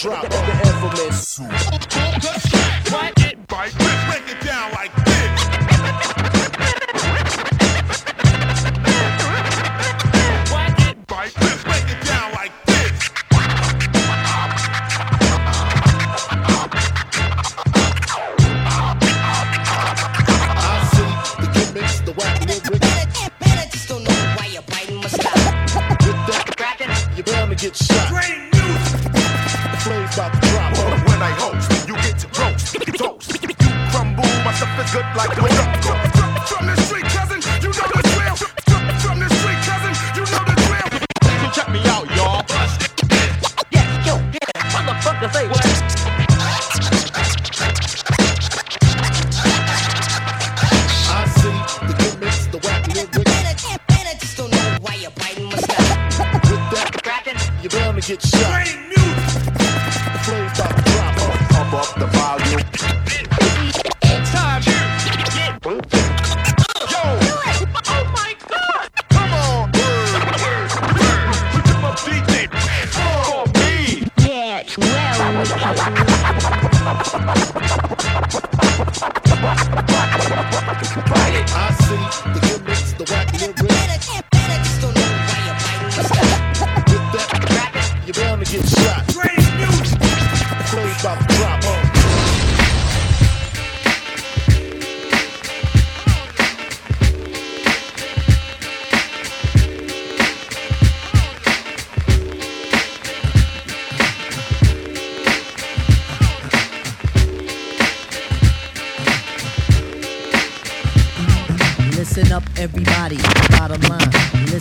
drops the infamous.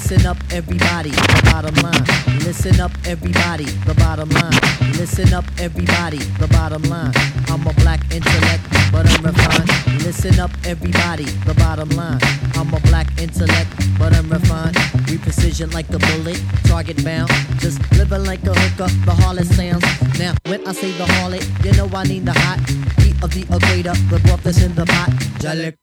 Listen up, everybody. The bottom line. Listen up, everybody. The bottom line. Listen up, everybody. The bottom line. I'm a black intellect, but I'm refined. Listen up, everybody. The bottom line. I'm a black intellect, but I'm refined. We precision like the bullet, target bound. Just living like a hooker, the harlot sounds. Now, when I say the harlot, you know I need the hot heat of the equator, the broth that's in the pot. Jalik.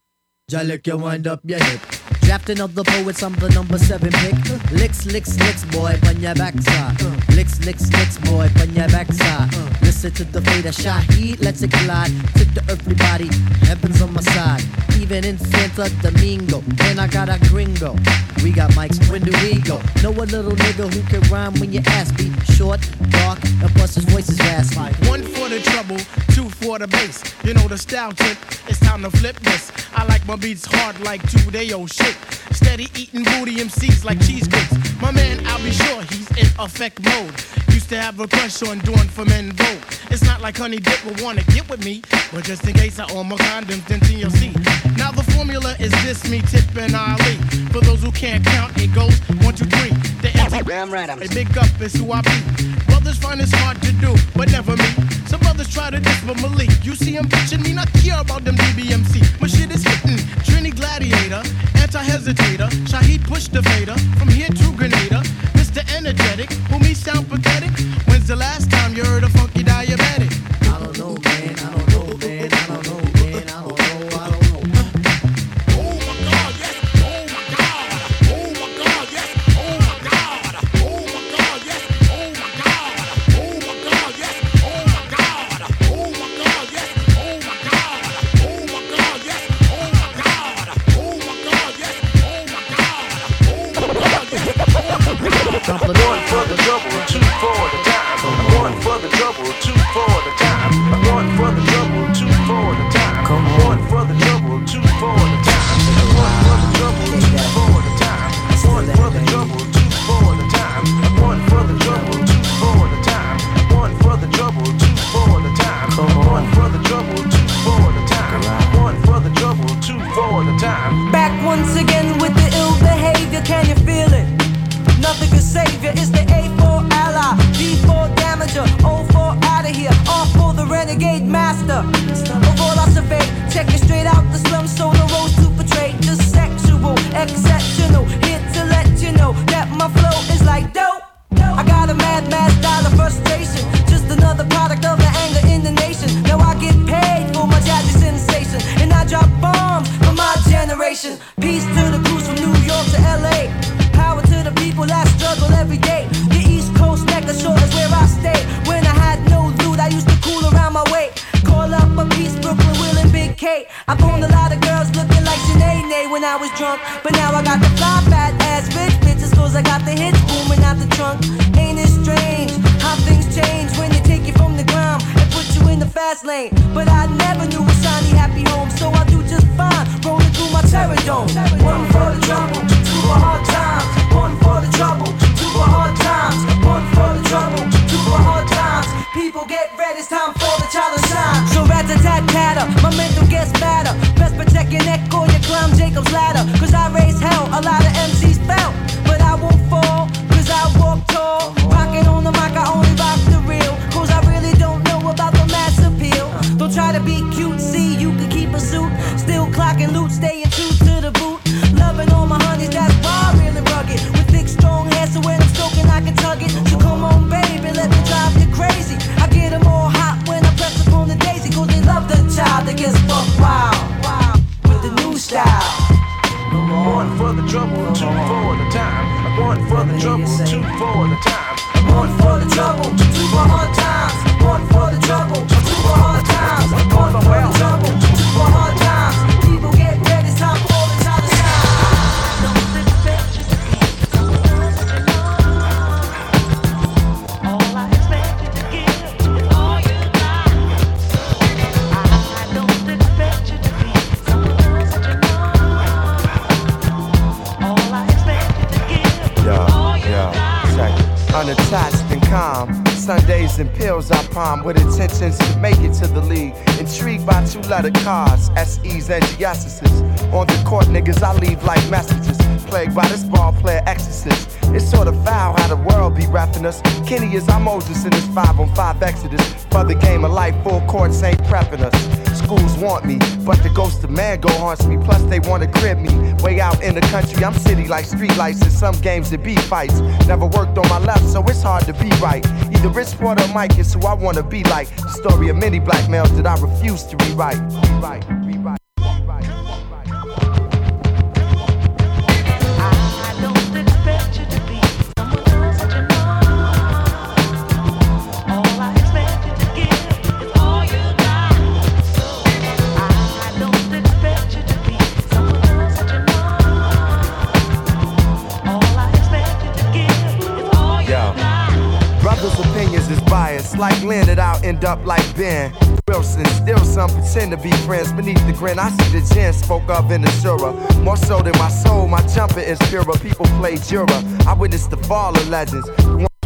Jalik, you wind up your hip. Drafting of the poets, I'm the number seven pick. Licks, licks, licks, boy, on your backside. Licks, licks, licks, boy, on your backside. Listen to the fader shot, heat, let's it collide. Tip the earthly body, heaven's on my side. Even in Santa Domingo, and I got a gringo. We got mics, when do we go? Know a little nigga who can rhyme when you ask be short, dark, and plus his voice is raspy. One for the trouble, two for the bass. You know the style tip, it's time to flip this. I like my beats hard like two day old shit. Steady eating booty MCs like cheesecakes. My man, I'll be sure he's in effect mode. Used to have a crush on doing for men vote. It's not like Honey Dip would wanna get with me, but just in case I own my condoms, then TLC. Now the formula is this, me, Tip, and Ali. For those who can't count, it goes one, two, three. The anti- Damn right, I'm a big up is who I be. Brothers find it's hard to do, but never me. Some brothers try to diss with Malik. You see him bitching me, not care about them DBMC. My shit is hitting. Trini Gladiator, anti-hesitator. Shaheed push the fader. From here to Grenada. Mr. Energetic, who me sound pathetic. One for the trouble, two for hard times. One for the trouble, two for hard times. One for the trouble, two for hard times. People get ready, it's time for the child to. So rat a tat my mental gets fatter. Best protect your neck or you climb Jacob's ladder. Cause I raise hell, a lot of MCs fell. Two for the time. One for the trouble, two for hard times. Letter cards, SEs and GS's. On the court, niggas, I leave like messages. Plagued by this ball player exorcist. It's sort of foul how the world be rapping us. Kenny is our Moses in this 5 on 5 exodus. For the game of life, full courts ain't prepping us. Schools want me, but the ghost of Manigault haunts me. Plus, they wanna crib me. Way out in the country, I'm city like streetlights. In some games, it be fights. Never worked on my left, so it's hard to be right. Either Rich Porter or Mike is who I wanna be like. The story of many black males that I refuse to rewrite. Rewrite, end up like Ben. Wilson, still some pretend to be friends beneath the grin. I see the gin spoke of in the Shura. More so than my soul, my jumper is purer. People play Jura. I witnessed the fall of legends.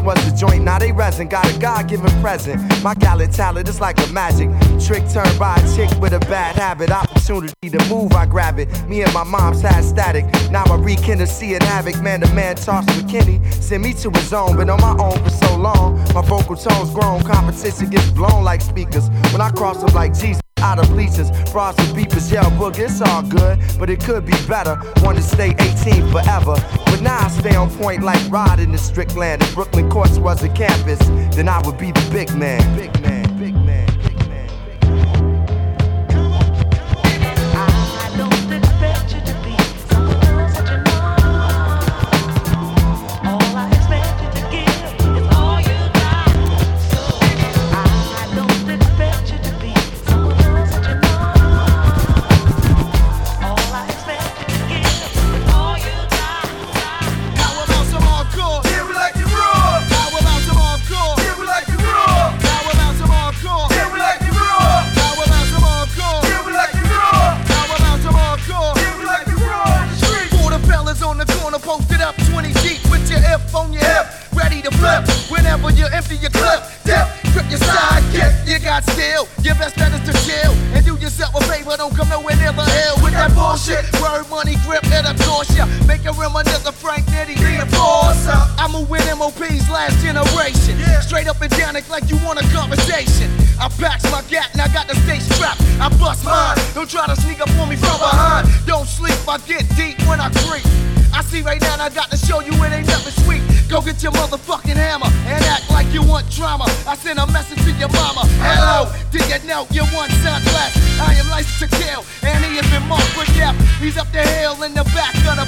Once was the joint, now they resin. Got a God given present. My gallant talent is like a magic trick turned by a chick with a bad habit. Opportunity to move, I grab it. Me and my mom's had static. Now I rekindle, see it havoc. Man, the man with Kenny. Send me to his zone, been on my own for so long. My vocal tone's grown. Competition gets blown like speakers. When I cross them like Jesus. Out of bleachers, bras with beepers, yell book, it's all good, but it could be better. Want to stay 18 forever, but now I stay on point like Rod in the Strickland. If Brooklyn Courts was a campus, then I would be the. Big man, big man, bullshit. Word, money, grip, it'll toss ya. Make reminisce of Frank Nitti, the enforcer. I move with MOP's last generation. Straight up and down, like you want a conversation. I packs my gat and I got the state strapped. I bust mine. Don't try to sneak up on me from behind. Don't sleep, I get deep when I creep. I see right now and I got to show you it ain't nothing sweet. Go get your motherfucking hammer and act you want drama. I send a message to your mama. Hello, did you know you want son blessed? I am licensed to kill and he has been marked for death. He's up the hill in the back of the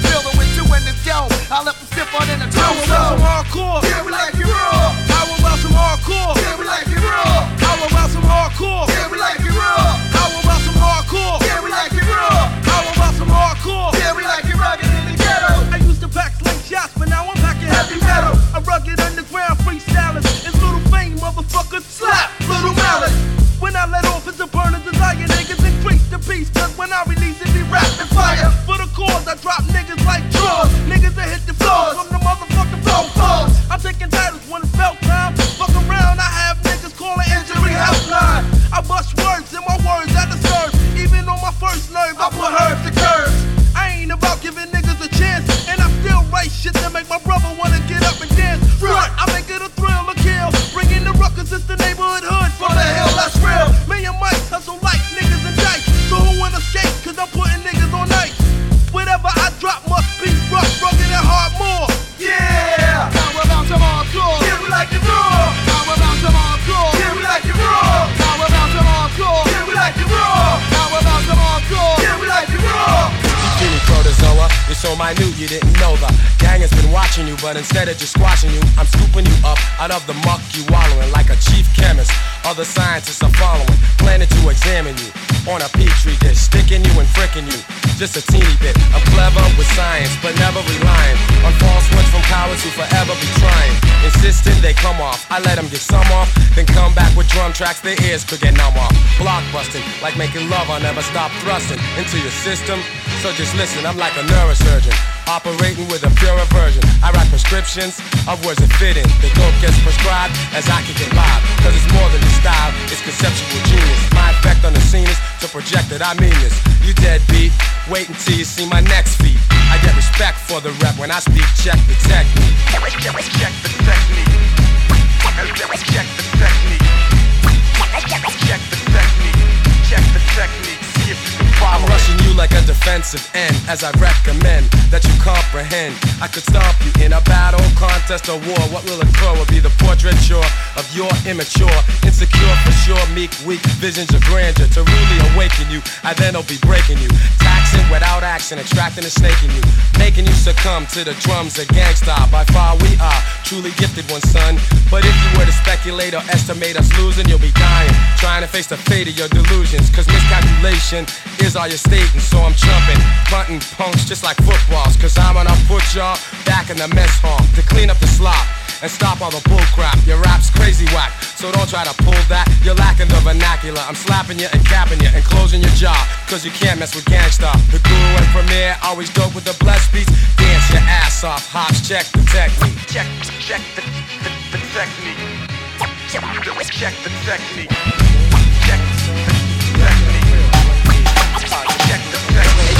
so minute you didn't know the gang has been watching you, but instead of just squashing you, I'm scooping you up out of the muck you wallowing like a chief chemist. Other scientists are following, planning to examine you on a petri dish, sticking you and fricking you. Just a teeny bit. I'm clever with science, but never relying on false ones from cowards who forever be trying. Insisting they come off, I let them get some off, then come back with drum tracks their ears could get numb off. Blockbusting, like making love, I'll never stop thrusting into your system. So just listen, I'm like a neurosurgeon. Operating with a purer version. I write prescriptions of words that fit in. The dope gets prescribed as I kick it live. Cause it's more than the style, it's conceptual genius. My effect on the scene is to project that I mean this. You deadbeat, wait until you see my next feat. I get respect for the rep when I speak, check the technique. Check the technique. Check the technique. Like a defensive end as I recommend that you comprehend. I could stomp you in a battle, contest, or war. What will occur will be the portraiture of your immature, insecure for sure, meek, weak visions of grandeur. To really awaken you, I then will be breaking you, taxing without action, extracting and snaking you, making you succumb to the drums of gangsta. By far we are truly gifted one, son. But if you were to speculate or estimate us losing, you'll be dying, trying to face the fate of your delusions. Cause miscalculation is all you're stating, so I'm chumping, bunting punks just like footballs. Cause I'm gonna put y'all back in the mess hall to clean up the slop. And stop all the bullcrap. Your rap's crazy whack, so don't try to pull that. You're lacking the vernacular. I'm slapping you and capping you and closing your jaw. Cause you can't mess with gangsta. The guru and premier always dope with the blessed beats. Dance your ass off, hops, check the technique. Check, check the, the, the technique. Check the technique.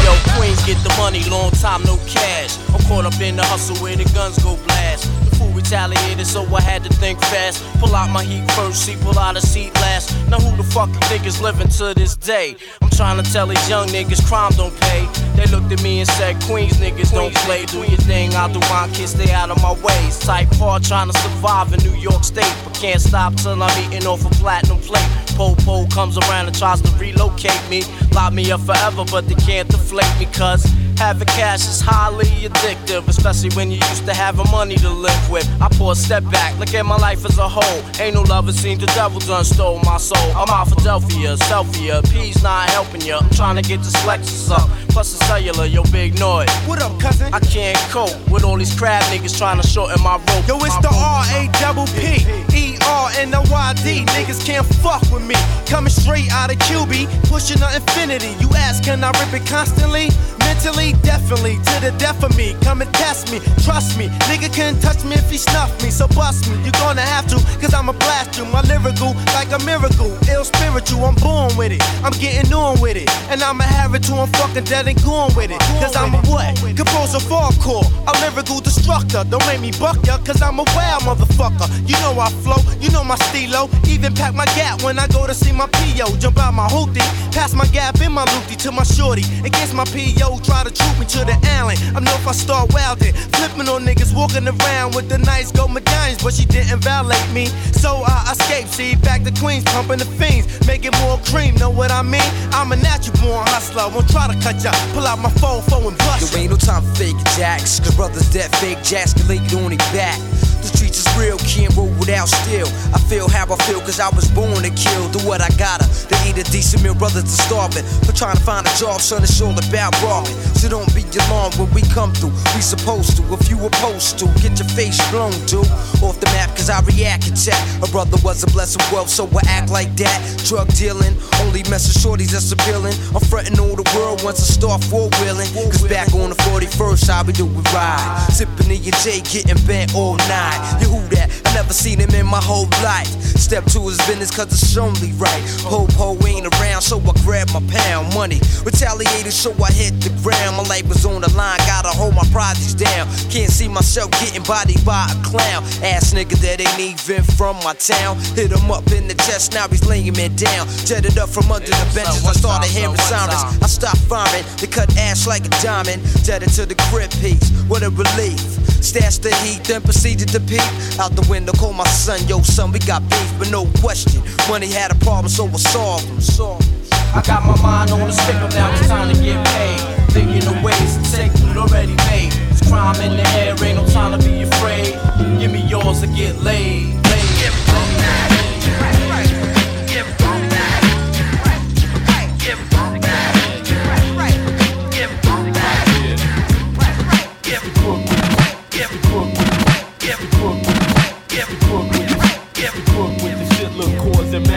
Yo, Queens get the money, long time no cash. I'm caught up in the hustle where the guns go blast. The fool retaliated, so I had to think fast. Pull out my heat first, see, pull out a seat last. Now who the fuck you think is living to this day? I'm trying to tell these young niggas crime don't pay. They looked at me and said, Queens niggas don't play. Do your thing, I'll do mine, kids stay out of my ways. Type hard trying to survive in New York State, but can't stop till I'm eating off a platinum plate. Po-po comes around and tries to relocate me. Lock me up forever, but they can't deflate me, cuz having cash is highly addictive, especially when you used to having money to live with. I pull a step back, look at my life as a whole. Ain't no love, it seems the devil done stole my soul. I'm out Philadelphia, selfie, P's not helping ya. I'm trying to get this Lexus up. Plus the cellular, yo, big noise. What up, cousin? I can't cope with all these crab niggas trying to shorten my rope. Yo, it's the. R A double P E R N O Y D. Niggas can't fuck with me. Coming straight out of QB, pushing the Infiniti. You ask, can I rip it constantly? Mentally, definitely, to the death of me. Come and test me, trust me. Nigga couldn't touch me if he snuffed me, so bust me. you gonna have to, cause I'ma blast you. My lyrical, like a miracle. Ill spiritual, I'm born with it. I'm getting on with it. And I'ma have it till I'm fucking dead and gone with it. Cause I'm a what? Composer hardcore, a lyrical destructor. Don't make me buck ya, cause I'm a wild motherfucker. You know I flow, you know my stilo. Even pack my gap when I go to see my PO. Jump out my hoopty, pass my gap in my loopty to my shorty. Against my PO, try to troop me to the alley. I know if I start wildin', flipping on niggas, walking around with the nice gold medallions, but she didn't violate me. So I escaped, see, back to Queens, pumping the fiends, making more cream. Know what I mean? I'm a natural born hustler. Won't try to cut ya. Pull out my phone, phone and bust. There ain't no time for fake jacks. The brothers that fake jacks can it on their back. The streets is real, can't roll without steel. I feel how I feel, cause I was born to kill. Do what I gotta to eat a decent meal, brothers to starve it. For trying to find a job, son, it's all about starving. So don't be alarmed when we come through. We supposed to, if you opposed to, get your face blown, dude. Off the map, cause I react and chat. A brother was a blessing wealth, so I act like that. Drug dealing, only messing shorties that's appealing. I'm frontin' all the world once I start four wheeling. Cause back on the 41st, I'll be we ride. Sippin' in your J, getting bent all night. You who that? Never seen him in my whole life. Step to his business cause it's only right. Ho po ain't around, so I grab my pound money. Retaliated, so I hit the ground. My life was on the line, gotta hold my projects down. Can't see myself getting bodied by a clown. Ass nigga that ain't even from my town. Hit him up in the chest, now he's laying me down. Jetted up from under the benches, I started hearing sirens. I stopped firing, they cut ass like a diamond. Jetted to the crib piece, what a relief. Stashed the heat, then proceeded to peek. Out the window, call my son, yo, son, we got beef, but no question. Money had a problem, so we solved him. Solved. I got my mind on the sticker, now it's time to get paid. Thinking of ways to take loot already made. There's crime in the air, ain't no time to be afraid. Give me yours to get laid.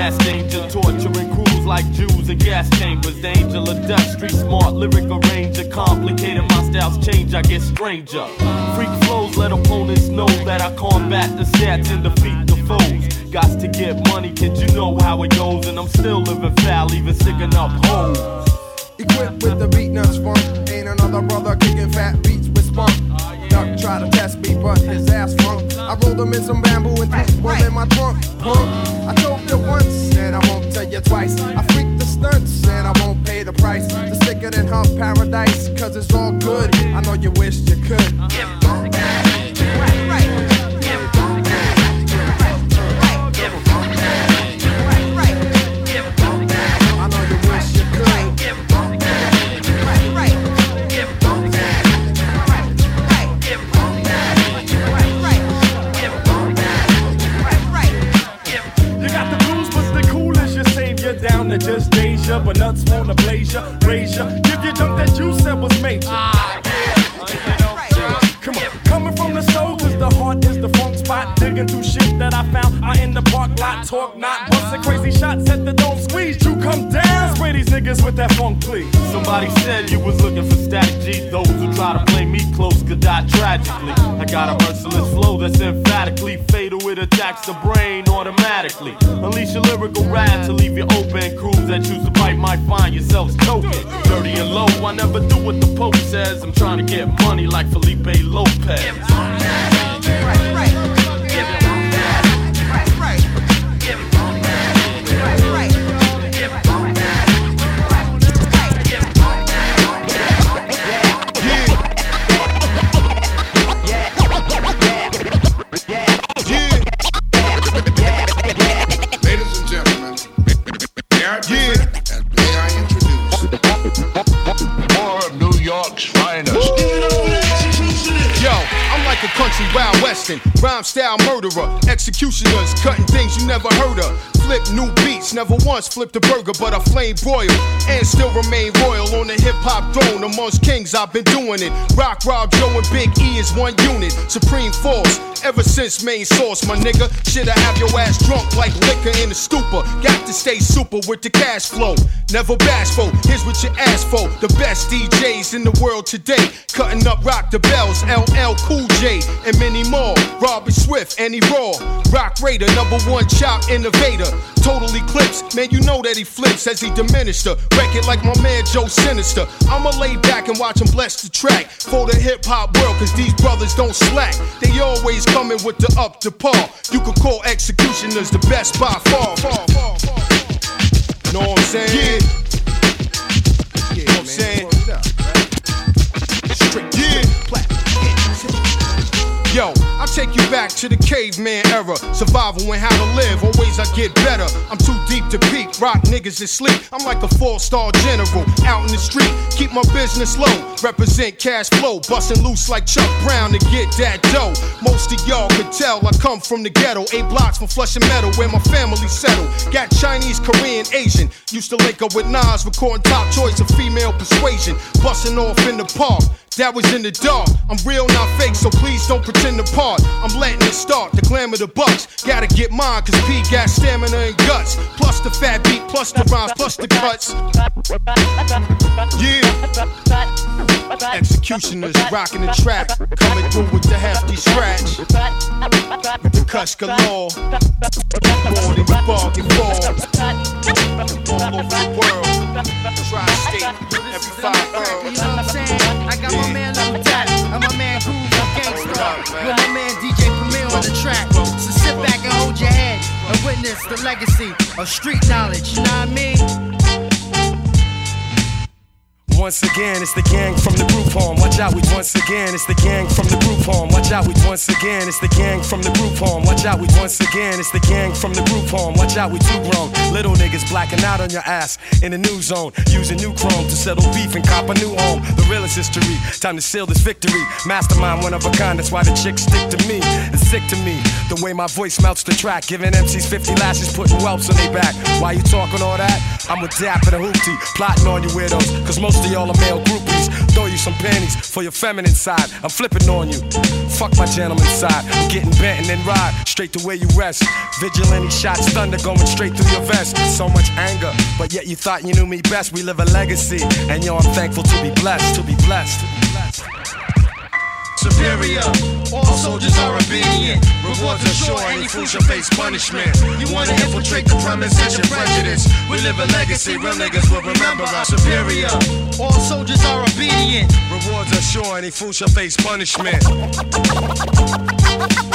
Mass danger, torturing crews like Jews in gas chambers. The angel of death, street smart, lyric arranger. Complicated, my styles change, I get stranger. Freak flows, let opponents know that I combat the stats and defeat the foes. Got to get money, kid, you know how it goes. And I'm still living foul, even sticking up hoes. Equipped with the Beatnuts funk. Ain't another brother kicking fat beats with spunk. Duck try to test me, but his ass funk. I rolled him in some bamboo and threw one in my trunk. I told you once, and I won't tell you twice. I freak the stunts, and I won't pay the price. The sicker than Huff Paradise, cause it's all good. I know you wish you could. I but nuts wanna blaze ya, raise ya. Give you junk that you said was major. Ah, come on, coming from the soul, cause the heart is the funk spot. Digging through shit that I found. I in the park lot, talk not. Busting crazy shots at the don't squeeze. You come down, spray these niggas with that funk, please. Somebody said you was looking for static G. Those who try to play me close could die tragically. I got a merciless flow that's emphatically fatal. It attacks the brain automatically. Unleash your lyrical wrath to leave you open. Crews that choose to bite might find yourselves choking. Dirty and low, I never do what the Pope says. I'm trying to get money like Felipe Lopez. Rhyme style murderer, executioners cutting things you never heard of. Flip new beats, never once flipped a burger, but I flame broil and still remain royal on the hip hop throne. Amongst kings, I've been doing it. Rock, Rob, Joe, and Big E is one unit. Supreme force, ever since main source, my nigga. Should I have your ass drunk like liquor in a stupor? Got to stay super with the cash flow. Never bashful, here's what you ask for. The best DJs in the world today. Cutting up Rock the Bells, LL Cool J, and many more. Robert Swift, Annie Raw. Roc Raida, number one chop innovator. Total eclipse, man, you know that he flips as he diminished her. Wreck it like my man Joe Sinister. I'ma lay back and watch him bless the track for the hip hop world, cause these brothers don't slack. They always coming with the up to par. You could call executioners the best by far. Know what I'm saying? Yeah. Yeah, know what I'm saying? Straight yeah. Yo, I take you back to the caveman era. Survival and how to live. Always I get better. I'm too deep to peak. Rock niggas is sleep. I'm like a four star general out in the street. Keep my business low. Represent cash flow. Busting loose like Chuck Brown to get that dough. Most of y'all could tell I come from the ghetto. Eight blocks from Flushing Meadow where my family settled. Got Chinese, Korean, Asian. Used to link up with Nas, recording top choice of female persuasion. Busting off in the park. That was in the dark. I'm real, not fake, so please don't pretend to part. I'm letting it start. The glamour, the bucks. Gotta get mine, cause P got stamina and guts. Plus the fat beat, plus the rhymes, plus the cuts. Yeah. Executioners rocking the track. Coming through with the hefty scratch. The cuts galore. More than you bargain for. All over the world. Tri-state, every five You know what I'm saying? I got my man Lil With my man DJ Premier on the track. So sit back and hold your head and witness the legacy of street knowledge. You know what I mean? Once again, it's the gang from the group home. Watch out, we once again, it's the gang from the group home. Watch out, we once again, it's the gang from the group home. Watch out, we once again, it's the gang from the group home. Watch out, we too grown. Little niggas blacking out on your ass in the new zone. Using new chrome to settle beef and cop a new home. The realest history. Time to seal this victory. Mastermind, one of a kind. That's why the chicks stick to me. It's sick to me. The way my voice melts the track. Giving MCs 50 lashes, putting whelps on their back. Why you talking all that? I'm with Dap and a hoopty. Plotting on you weirdos. Cause most of y'all are male groupies. Throw you some panties for your feminine side. I'm flipping on you. Fuck my gentleman side. I'm getting bent and then ride straight to where you rest. Vigilante shots, thunder going straight through your vest. So much anger, but yet you thought you knew me best. We live a legacy, and yo, I'm thankful to be blessed. To be blessed. Superior. All soldiers are obedient. Rewards are sure, any fool shall face punishment. You wanna infiltrate the premise, it's your prejudice. We live a legacy, real niggas will remember us. Superior. All soldiers are obedient. Rewards are sure, any fool shall face punishment.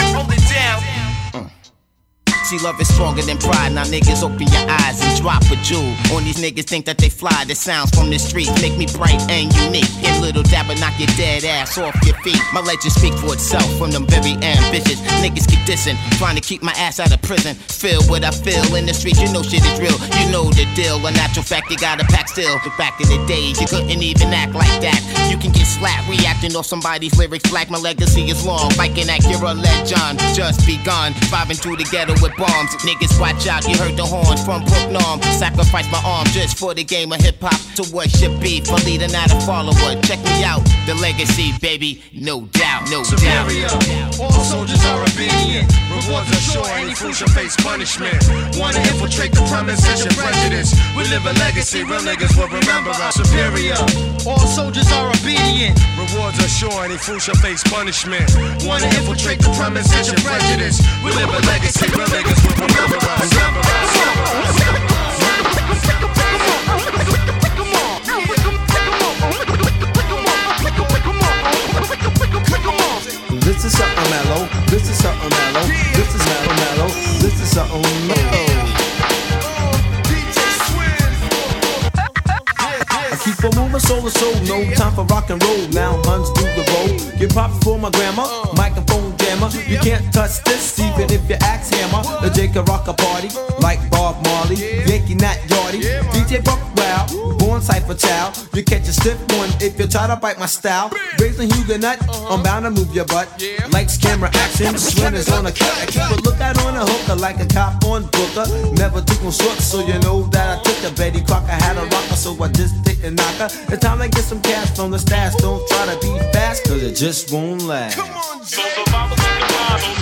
Hold it down. See, love is stronger than pride. Now, niggas, open your eyes and drop a jewel. On these niggas think that they fly. The sounds from the streets make me bright and unique. And little dabber knock your dead ass off your feet. My legend speak for itself from them very ambitious. Niggas keep dissing, trying to keep my ass out of prison. Feel what I feel in the streets, you know shit is real. You know the deal. A natural fact, you gotta pack still. But back in the days, you couldn't even act like that. You can get slapped reacting off somebody's lyrics. Black, my legacy is long. Like an Acura legend, just begun. Driving through the ghetto with bombs. Niggas, watch out, you heard the horns from Brook Norm. Sacrifice my arm just for the game of hip hop to what should be. For leader, not a follower. Check me out, the legacy, baby. No doubt, no Superior. doubt. All soldiers are obedient. Rewards are sure, any fool shall face punishment. Wanna infiltrate the premise, it's your prejudice. We live a legacy, real niggas will remember us. Superior. All soldiers are obedient. Rewards are sure, any fool shall face punishment. Wanna infiltrate the premise, it's your prejudice. We live a legacy, real niggas This is something mellow. This is something mellow. This is mellow mellow. This is something mellow. I keep on moving soul to soul, no time for rock and roll. Now huns do the roll. Get props for my grandma. You can't touch this, even if you axe hammer. The Jake can rock a party like Bob Marley, Yankee Nat Yardy, DJ Buck born cipher child. You catch a stiff one if you try to bite my style. Raising Huguenot, I'm bound to move your butt. Lights, camera, action, swimmers on a cut. I keep a lookout on a hooker like a cop on Booker. Never took no shorts, so you know that I took a Betty Crocker had a rocker, so I just take a knocker. It's time to get some cash from the stash. Don't try to be fast, cause it just won't last. When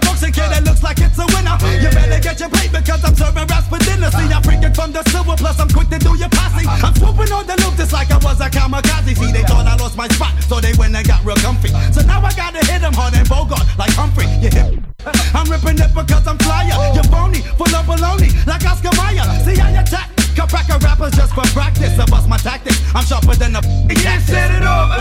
your plate because I'm serving raps for dinner. See, I'm freaking from the silver, plus I'm quick to do your posse. I'm swooping on the loop just like I was a kamikaze. See, they thought I lost my spot, so they went and got real comfy. So now I gotta hit them hard and Bogart like Humphrey. Yeah. I'm ripping it because I'm flyer. You're phony, full of baloney, like Oscar Mayer. See, I attack. Cracker rappers just for practice. I bust my tactics. I'm sharper than a Yeah, set it off.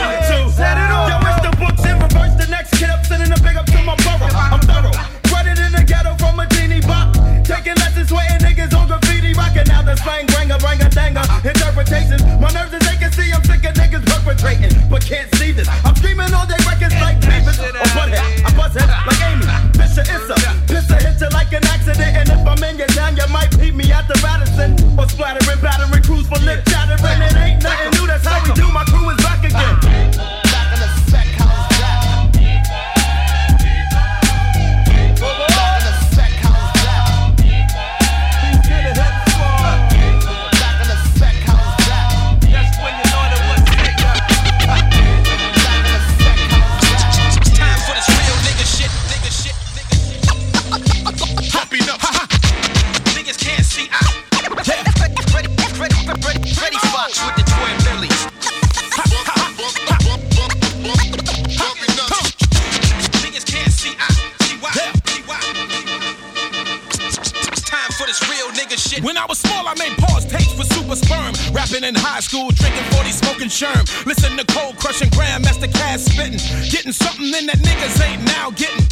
High school, drinking 40, smoking sherm. Listen to cold crushing grandmaster Caz spitting. Getting something in that niggas ain't now getting.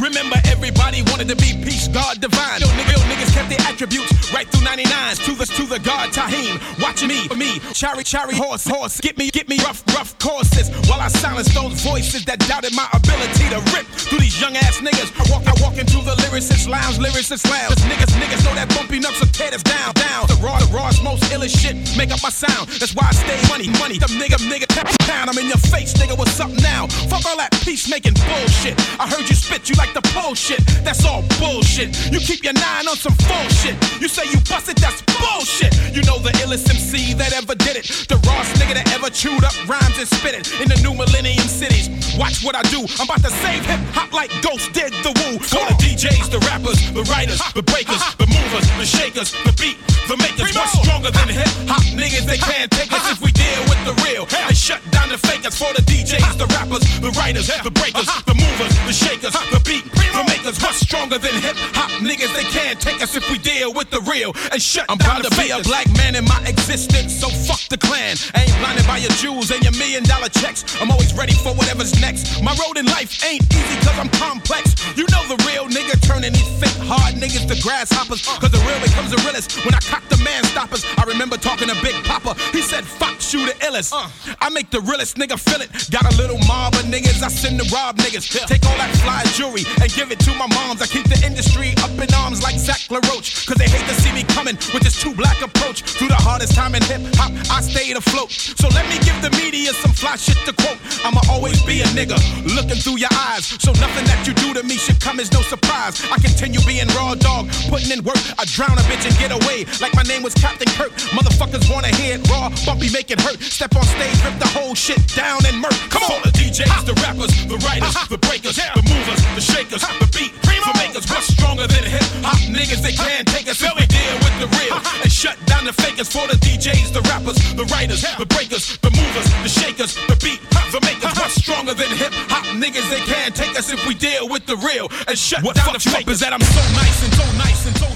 Remember, everybody wanted to be peace, God divine. Real, nigga, real niggas kept their attributes right through 99s. To the, to the God Tahim. Watching me, for me, chari, chari, horse, horse. Get me, get me rough, rough courses. While I silence those voices that doubted my ability to rip through these young ass niggas. I walk, I walk into the lyricist lounge, lyricist lounge. Niggas, niggas know that bumpy nuts will tear us down, down. The raw, the rawest, most illest shit make up my sound. That's why I stay money, money. The nigga, nigga, pound. I'm in your face, nigga. What's up now? Fuck all that peacemaking bullshit. I heard you spit, you like the bullshit. That's all bullshit. You keep your nine on some bullshit. You say you busted, that's bullshit. You know the illest MC that ever did it. The rawest nigga that ever chewed up rhymes and spit it in the new millennium cities. Watch what I do. I'm about to save hip hop like Ghost did the Wu. For the DJs, the rappers, the writers, the breakers, uh-huh. the movers, the shakers, the beat, the makers. What's stronger than hip hop niggas? They can't take us if we deal with the real. They shut down the fakers for the DJs, the rappers, the writers, the breakers, the movers, the shakers, the beat, the makers. What's stronger than hip hop niggas? They can't take us if we deal with the real. And shut I'm down the be a black man in my existence, so fuck the clan. I ain't blinded by your jewels and your million dollar checks. I'm always ready for whatever's next. My road in life ain't easy cause I'm complex. You know the real nigga turning these fake hard niggas to grasshoppers. Cause the real becomes the realest when I cock the man stoppers. I remember talking to Big He said, Fox, you the illest. Uh. I make the realest nigga feel it. Got a little mob of niggas I send to rob niggas. Take all that fly jewelry and give it to my moms. I keep the industry up in arms like Zach LaRoche. Cause they hate to see me coming with this too black approach. Through the hardest time in hip hop, I stayed afloat. So let me give the media some fly shit to quote. I'ma always be a nigga looking through your eyes. So nothing that you do to me should come as no surprise. I continue being raw dog, putting in work. I drown a bitch and get away like my name was Captain Kirk. Motherfuckers wanna hear it raw, bumpy, make it hurt. Step on stage, rip the whole shit down and murk. Come on, the DJs, the rappers, the writers, the breakers, the movers, the shakers, the beat, the makers. What's stronger than hip hop niggas? They can't take us if we deal with the real. And shut down the fakers. For the DJs, the rappers, the writers, the breakers, the movers, the shakers, the beat, the makers. What's stronger than hip hop niggas? They can't take us if we deal with the real. And shut What down the fucked you up fakers. Is that I'm so nice and so nice and so